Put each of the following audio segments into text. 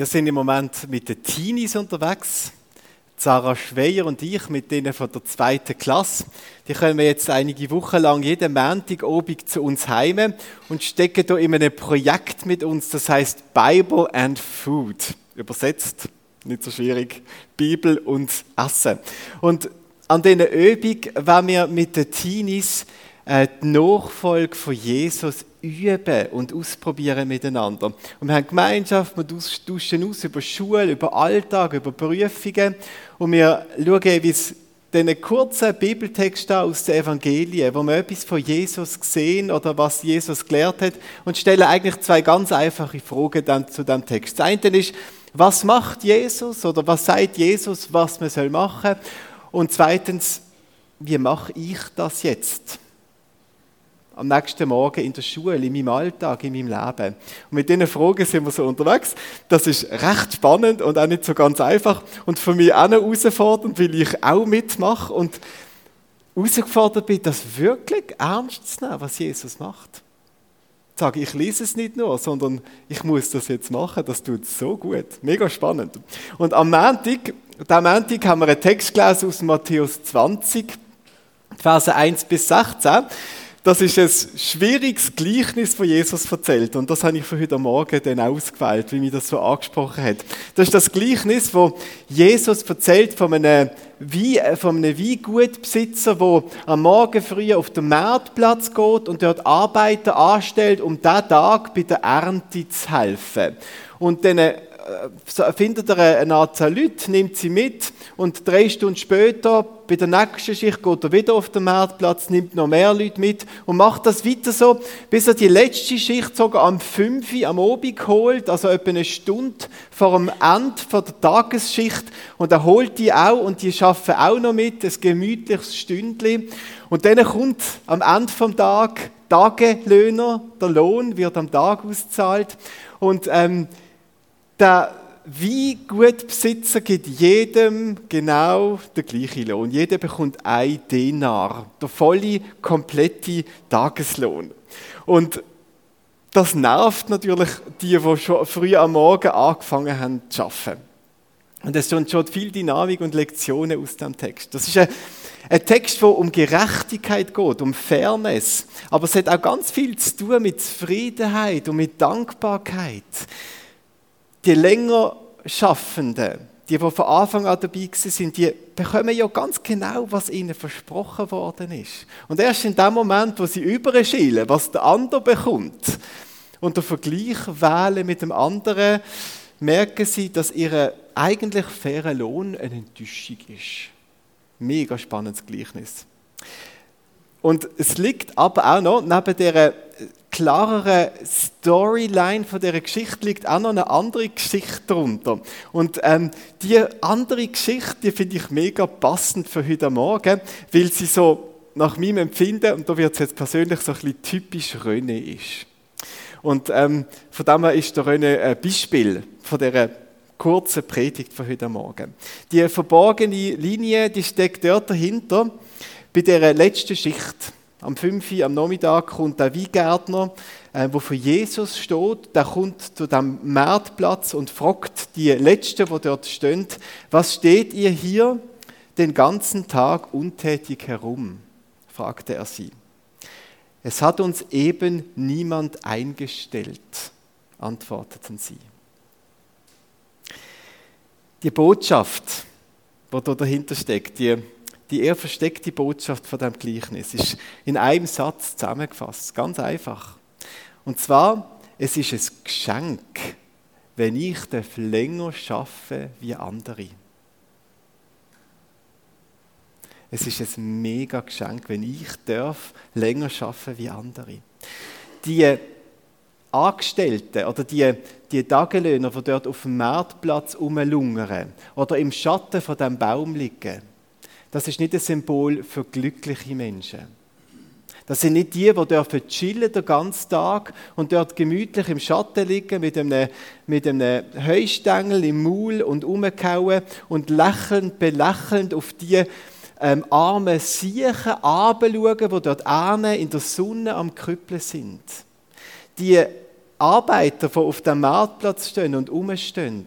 Wir sind im Moment mit den Teenies unterwegs. Sarah Schweier und ich mit denen von der zweiten Klasse. Die kommen jetzt einige Wochen lang jeden Montag obig zu uns heim und stecken da in einem Projekt mit uns, das heißt Bible and Food. Übersetzt, nicht so schwierig, Bibel und Essen. Und an diesen Übung werden wir mit den Teenies äh, die Nachfolge von Jesus üben und ausprobieren miteinander. Und wir haben Gemeinschaft, wir tauschen aus über Schule, über Alltag, über Prüfungen und wir schauen, wie es diesen kurzen Bibeltext aus den Evangelien, wo wir etwas von Jesus sehen oder was Jesus gelehrt hat und stellen eigentlich zwei ganz einfache Fragen dann zu dem Text. Das eine ist, was macht Jesus oder was sagt Jesus, was man machen soll? Und zweitens, wie mache ich das jetzt? Am nächsten Morgen in der Schule, in meinem Alltag, in meinem Leben? Und mit diesen Fragen sind wir so unterwegs. Das ist recht spannend und auch nicht so ganz einfach und für mich auch noch herausfordernd, weil ich auch mitmache und herausgefordert bin, das wirklich ernst zu nehmen, was Jesus macht. Ich sage, ich lese es nicht nur, sondern ich muss das jetzt machen, das tut so gut. Mega spannend. Und am Montag, am Montag haben wir einen Text gelesen aus Matthäus 20, Verse 1 bis 16 das ist ein schwieriges Gleichnis, das Jesus erzählt. Und das habe ich für heute Morgen dann ausgewählt, wie mich das so angesprochen hat. Das ist das Gleichnis, wo Jesus erzählt von einem, Wein, von einem Weingutbesitzer, der am Morgen früh auf den Marktplatz geht und dort Arbeiter anstellt, um diesen Tag bei der Ernte zu helfen. Und äh, findet er eine Anzahl Leute, nimmt sie mit und drei Stunden später, bei der nächsten Schicht, geht er wieder auf den Marktplatz, nimmt noch mehr Leute mit und macht das weiter so, bis er die letzte Schicht sogar am 5 Uhr am Abend holt, also etwa eine Stunde vor dem Ende der Tagesschicht und er holt die auch und die schaffen auch noch mit, ein gemütliches Stündchen. Und dann kommt am Ende vom Tag Tagelöhner, der Lohn wird am Tag ausgezahlt und ähm, der Weingutbesitzer gibt jedem genau den gleichen Lohn. Jeder bekommt ein Denar, der volle, komplette Tageslohn. Und das nervt natürlich die, die schon früh am Morgen angefangen haben zu arbeiten. Und es sind schon viel Dynamik und Lektionen aus dem Text. Das ist ein, ein Text, wo um Gerechtigkeit geht, um Fairness. Aber es hat auch ganz viel zu tun mit Zufriedenheit und mit Dankbarkeit die länger Schaffenden, die, die von Anfang an dabei sind, die bekommen ja ganz genau, was ihnen versprochen worden ist. Und erst in dem Moment, wo sie überschielen, was der andere bekommt, und der Vergleich wählen mit dem anderen, merken sie, dass ihr eigentlich fairer Lohn eine Enttäuschung ist. Mega spannendes Gleichnis. Und es liegt aber auch noch neben dieser klareren Storyline von dieser Geschichte liegt auch noch eine andere Geschichte darunter. Und ähm, die andere Geschichte, die finde ich mega passend für heute Morgen, weil sie so nach meinem Empfinden, und da wird es jetzt persönlich so ein bisschen typisch Röne ist. Und ähm, von dem her ist der Röne ein Beispiel von dieser kurzen Predigt von heute Morgen. Die verborgene Linie, die steckt dort dahinter, bei der letzten Schicht. Am 5 Uhr am Nachmittag kommt der Weingärtner, äh, wo für Jesus steht, der kommt zu dem Marktplatz und fragt die Letzten, die dort stehen, was steht ihr hier den ganzen Tag untätig herum? fragte er sie. Es hat uns eben niemand eingestellt, antworteten sie. Die Botschaft, die da dahinter steckt, die die eher versteckte Botschaft von dem Gleichnis ist in einem Satz zusammengefasst, ganz einfach. Und zwar, es ist ein Geschenk, wenn ich länger schaffe wie andere. Es ist ein mega Geschenk, wenn ich darf länger schaffen wie andere. Die Angestellten oder die, die Tagelöhner, die dort auf dem Marktplatz rumlungern oder im Schatten von dem Baum liegen, das ist nicht ein Symbol für glückliche Menschen. Das sind nicht die, die dürfen chillen den ganzen Tag und dort gemütlich im Schatten liegen mit einem, mit einem Heustängel im Maul und umkauen und lächelnd, belächelnd auf die ähm, armen Siechen anschauen, die dort in der Sonne am Krüppeln sind. Die Arbeiter, die auf dem Marktplatz stehen und umstehen,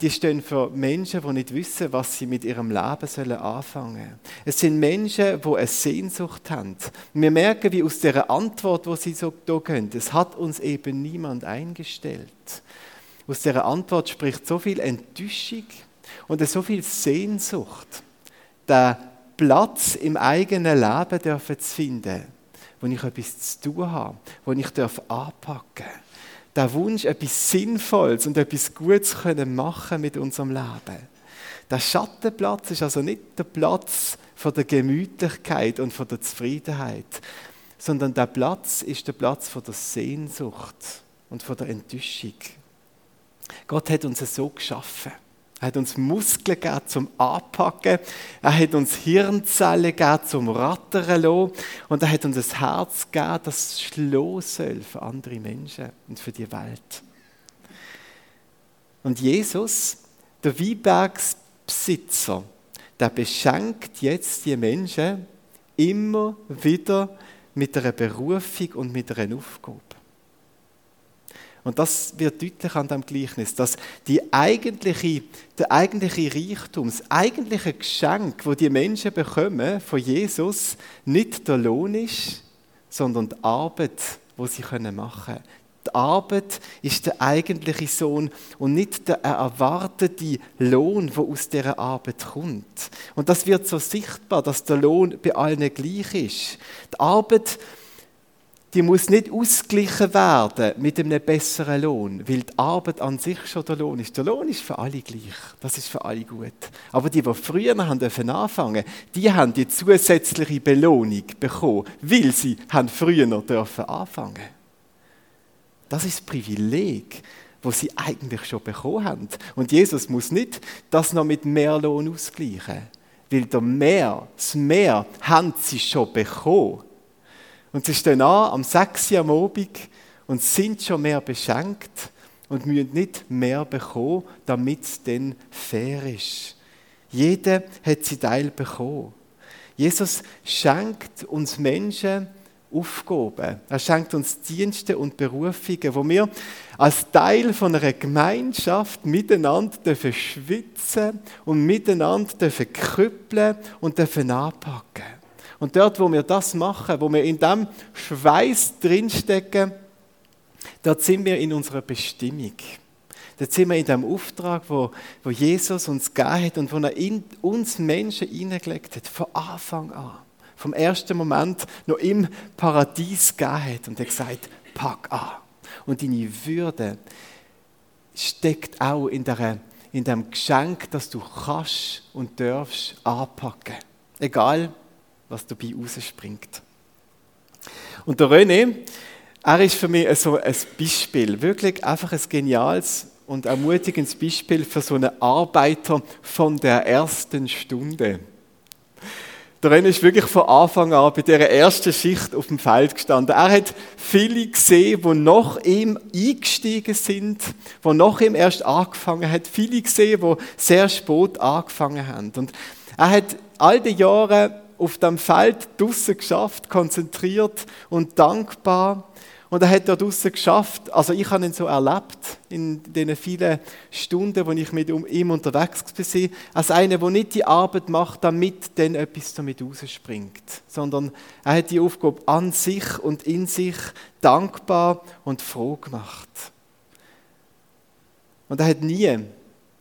die stehen für Menschen, die nicht wissen, was sie mit ihrem Leben sollen anfangen sollen. Es sind Menschen, die eine Sehnsucht haben. Wir merken, wie aus der Antwort, wo sie so da gehen, es hat uns eben niemand eingestellt. Aus dieser Antwort spricht so viel Enttäuschung und so viel Sehnsucht, den Platz im eigenen Leben dürfen zu finden, wo ich etwas zu tun habe, wo ich anpacken darf der Wunsch, etwas Sinnvolles und etwas Gutes können machen mit unserem Leben. Der Schattenplatz ist also nicht der Platz von der Gemütlichkeit und von der Zufriedenheit, sondern der Platz ist der Platz von der Sehnsucht und von der Enttäuschung. Gott hat uns so geschaffen. Er hat uns Muskeln gegeben zum Anpacken. Er hat uns Hirnzellen gegeben zum Rattern lassen. Und er hat uns ein Herz gegeben, das schlagen soll für andere Menschen und für die Welt. Und Jesus, der Weinbergsbesitzer, der beschenkt jetzt die Menschen immer wieder mit einer Berufung und mit einer Aufgabe. Und das wird deutlich an dem Gleichnis, dass die eigentliche, der eigentliche Reichtum, das eigentliche Geschenk, wo die Menschen bekommen von Jesus, nicht der Lohn ist, sondern die Arbeit, wo sie machen können. Die Arbeit ist der eigentliche Sohn und nicht der erwartete Lohn, wo aus dieser Arbeit kommt. Und das wird so sichtbar, dass der Lohn bei allen gleich ist. Die Arbeit die muss nicht ausgeglichen werden mit einem besseren Lohn, weil die Arbeit an sich schon der Lohn ist. Der Lohn ist für alle gleich. Das ist für alle gut. Aber die, die früher haben anfangen, die haben die zusätzliche Belohnung bekommen, weil sie haben früher dürfen anfangen. Das ist das Privileg, wo sie eigentlich schon bekommen haben. Und Jesus muss nicht das noch mit mehr Lohn ausgleichen, weil der Mehr, das Mehr haben sie schon bekommen. Und sie stehen an am 6. Uhr am Abend und sind schon mehr beschenkt und müssen nicht mehr bekommen, damit es dann fair ist. Jeder hat sie Teil bekommen. Jesus schenkt uns Menschen Aufgaben. Er schenkt uns Dienste und Berufungen, wo wir als Teil von einer Gemeinschaft miteinander dürfen schwitzen und miteinander dürfen krüppeln und dürfen anpacken. Und dort, wo wir das machen, wo wir in dem Schweiß drinstecken, dort sind wir in unserer Bestimmung. Dort sind wir in dem Auftrag, wo, wo Jesus uns gegeben hat und wo er in uns Menschen hineingelegt hat, von Anfang an. Vom ersten Moment noch im Paradies gegeben hat und er gesagt, pack an. Und deine Würde steckt auch in, der, in dem Geschenk, dass du kannst und darfst anpacken. Egal, was dabei rausspringt. Und der René, er ist für mich so ein Beispiel, wirklich einfach ein geniales und ermutigendes Beispiel für so einen Arbeiter von der ersten Stunde. Der René ist wirklich von Anfang an bei dieser ersten Schicht auf dem Feld gestanden. Er hat viele gesehen, die nach ihm eingestiegen sind, die nach ihm erst angefangen haben. Viele gesehen, die sehr spät angefangen haben. Und er hat all die Jahre auf dem Feld draussen geschafft, konzentriert und dankbar. Und er hat dort draussen geschafft, also ich habe ihn so erlebt, in den vielen Stunden, wo ich mit ihm unterwegs war, als einer, der nicht die Arbeit macht, damit dann etwas damit rausspringt, sondern er hat die Aufgabe an sich und in sich dankbar und froh gemacht. Und er hat nie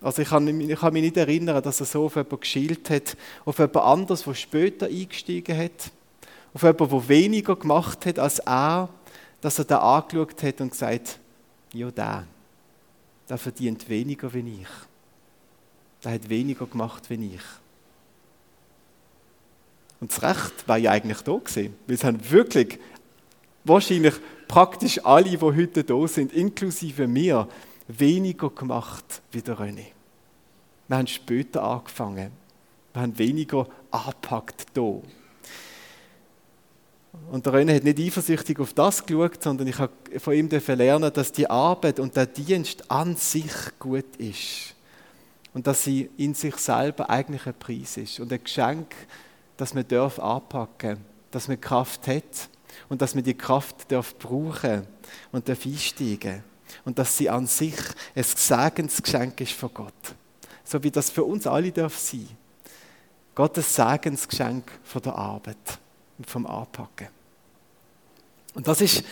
also ich kann, ich kann mich nicht erinnern, dass er so auf jemanden geschielt hat, auf jemand anderes, der später eingestiegen hat, auf jemanden, der weniger gemacht hat als er, dass er da angeschaut hat und gesagt ja, der, der verdient weniger wie ich. Der hat weniger gemacht wie ich. Und das Recht war ja eigentlich da gewesen, es haben wirklich wahrscheinlich praktisch alle, die heute da sind, inklusive mir, weniger gemacht wie der René. Wir haben später angefangen. Wir haben weniger angepackt hier. Und der René hat nicht eifersüchtig auf das geschaut, sondern ich habe von ihm lernen, dass die Arbeit und der Dienst an sich gut ist. Und dass sie in sich selber eigentlich ein Preis ist und ein Geschenk, das man darf anpacken, dass man Kraft hat und dass wir die Kraft dürfen brauchen und dürfen einsteigen und dass sie an sich ein Segensgeschenk ist von Gott. So wie das für uns alle darf sein. Gottes Segensgeschenk von der Arbeit und vom Anpacken. Und das ist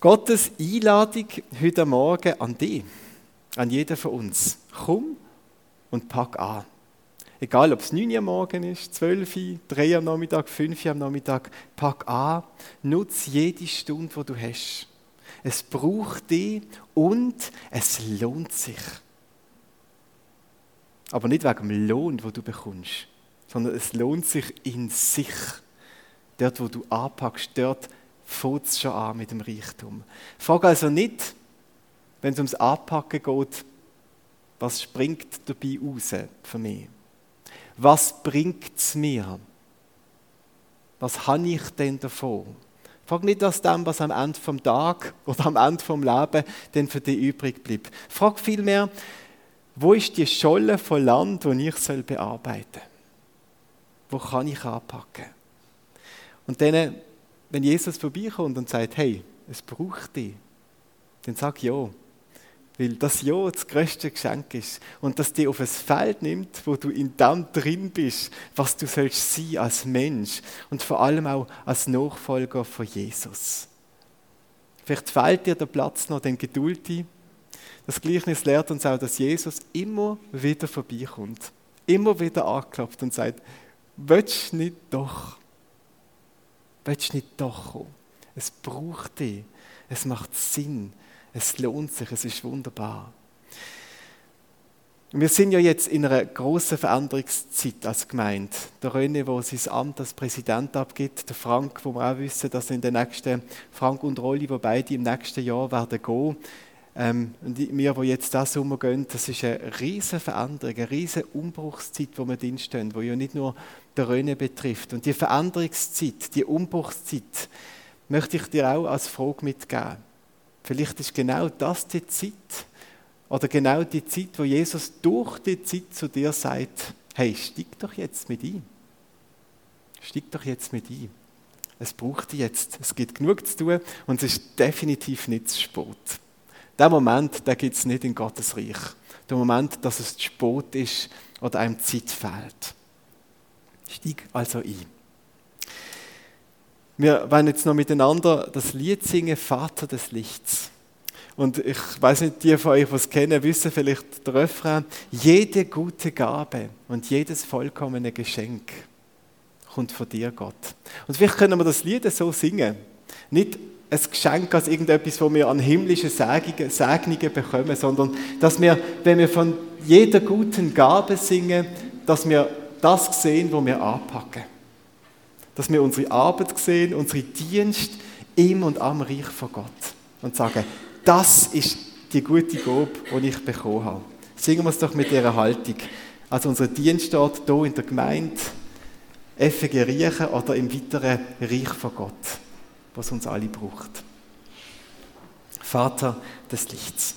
Gottes Einladung heute Morgen an dich, an jeden von uns. Komm und pack an. Egal, ob es 9 Uhr morgen ist, 12 Uhr, 3 Uhr am Nachmittag, 5 Uhr am Nachmittag, pack an, nutze jede Stunde, die du hast. Es braucht dich und es lohnt sich. Aber nicht wegen dem Lohn, den du bekommst, sondern es lohnt sich in sich. Dort, wo du anpackst, dort fängt es schon an mit dem Reichtum. Frag also nicht, wenn es ums Anpacken geht, was springt dabei raus für mich? was bringt es mir? Was habe ich denn davon? Frag nicht aus dem, was am Ende vom Tag oder am Ende vom Leben denn für dich übrig bleibt. Frag vielmehr, wo ist die Scholle von Land, die ich soll bearbeiten soll? Wo kann ich anpacken? Und dann, wenn Jesus vorbeikommt und sagt, hey, es braucht dich, dann sag ja. Weil das Ja das größte Geschenk ist und dass dich auf ein Feld nimmt, wo du in dem drin bist, was du sollst sein als Mensch und vor allem auch als Nachfolger von Jesus. Vielleicht fehlt dir der Platz noch, den Geduld. Das Gleichnis lehrt uns auch, dass Jesus immer wieder vorbeikommt, immer wieder anklopft und sagt, willst du nicht doch? Willst du nicht doch kommen? Es braucht dich. Es macht Sinn. Es lohnt sich, es ist wunderbar. Wir sind ja jetzt in einer großen Veränderungszeit als Gemeinde. Der René, der sein Amt als Präsident abgibt, der Frank, wo wir auch wissen, dass in den nächsten, Frank und Rolli, wo beide im nächsten Jahr werden gehen. Ähm, und wir, die jetzt diesen Sommer gehen, das ist eine riesige Veränderung, eine riesige Umbruchszeit, wo wir drinstehen, die ja nicht nur der René betrifft. Und die Veränderungszeit, die Umbruchszeit, möchte ich dir auch als Frage mitgeben. Vielleicht ist genau das die Zeit oder genau die Zeit, wo Jesus durch die Zeit zu dir sagt, hey, steig doch jetzt mit ein. Steig doch jetzt mit ein. Es braucht dich jetzt. Es gibt genug zu tun und es ist definitiv nicht zu spät. Der Moment, der gibt es nicht in Gottes Reich. Der Moment, dass es zu spät ist oder einem Zeit fehlt. Steig also ein. Wir wollen jetzt noch miteinander das Lied singen, Vater des Lichts. Und ich weiß nicht, die von euch, die es kennen, wissen vielleicht der Refrain, jede gute Gabe und jedes vollkommene Geschenk kommt von dir, Gott. Und vielleicht können wir das Lied so singen. Nicht ein Geschenk als irgendetwas, wo wir an himmlische Segnungen, Segnungen bekommen, sondern dass wir, wenn wir von jeder guten Gabe singen, dass wir das sehen, wo wir anpacken dass wir unsere Arbeit sehen, unsere Dienst im und am Reich von Gott und sagen, das ist die gute Gabe, die ich bekommen habe. Singen wir es doch mit dieser Haltung. Also unser Dienst steht hier in der Gemeinde, FG Riechen oder im weiteren Reich von Gott, was uns alle braucht. Vater des Lichts.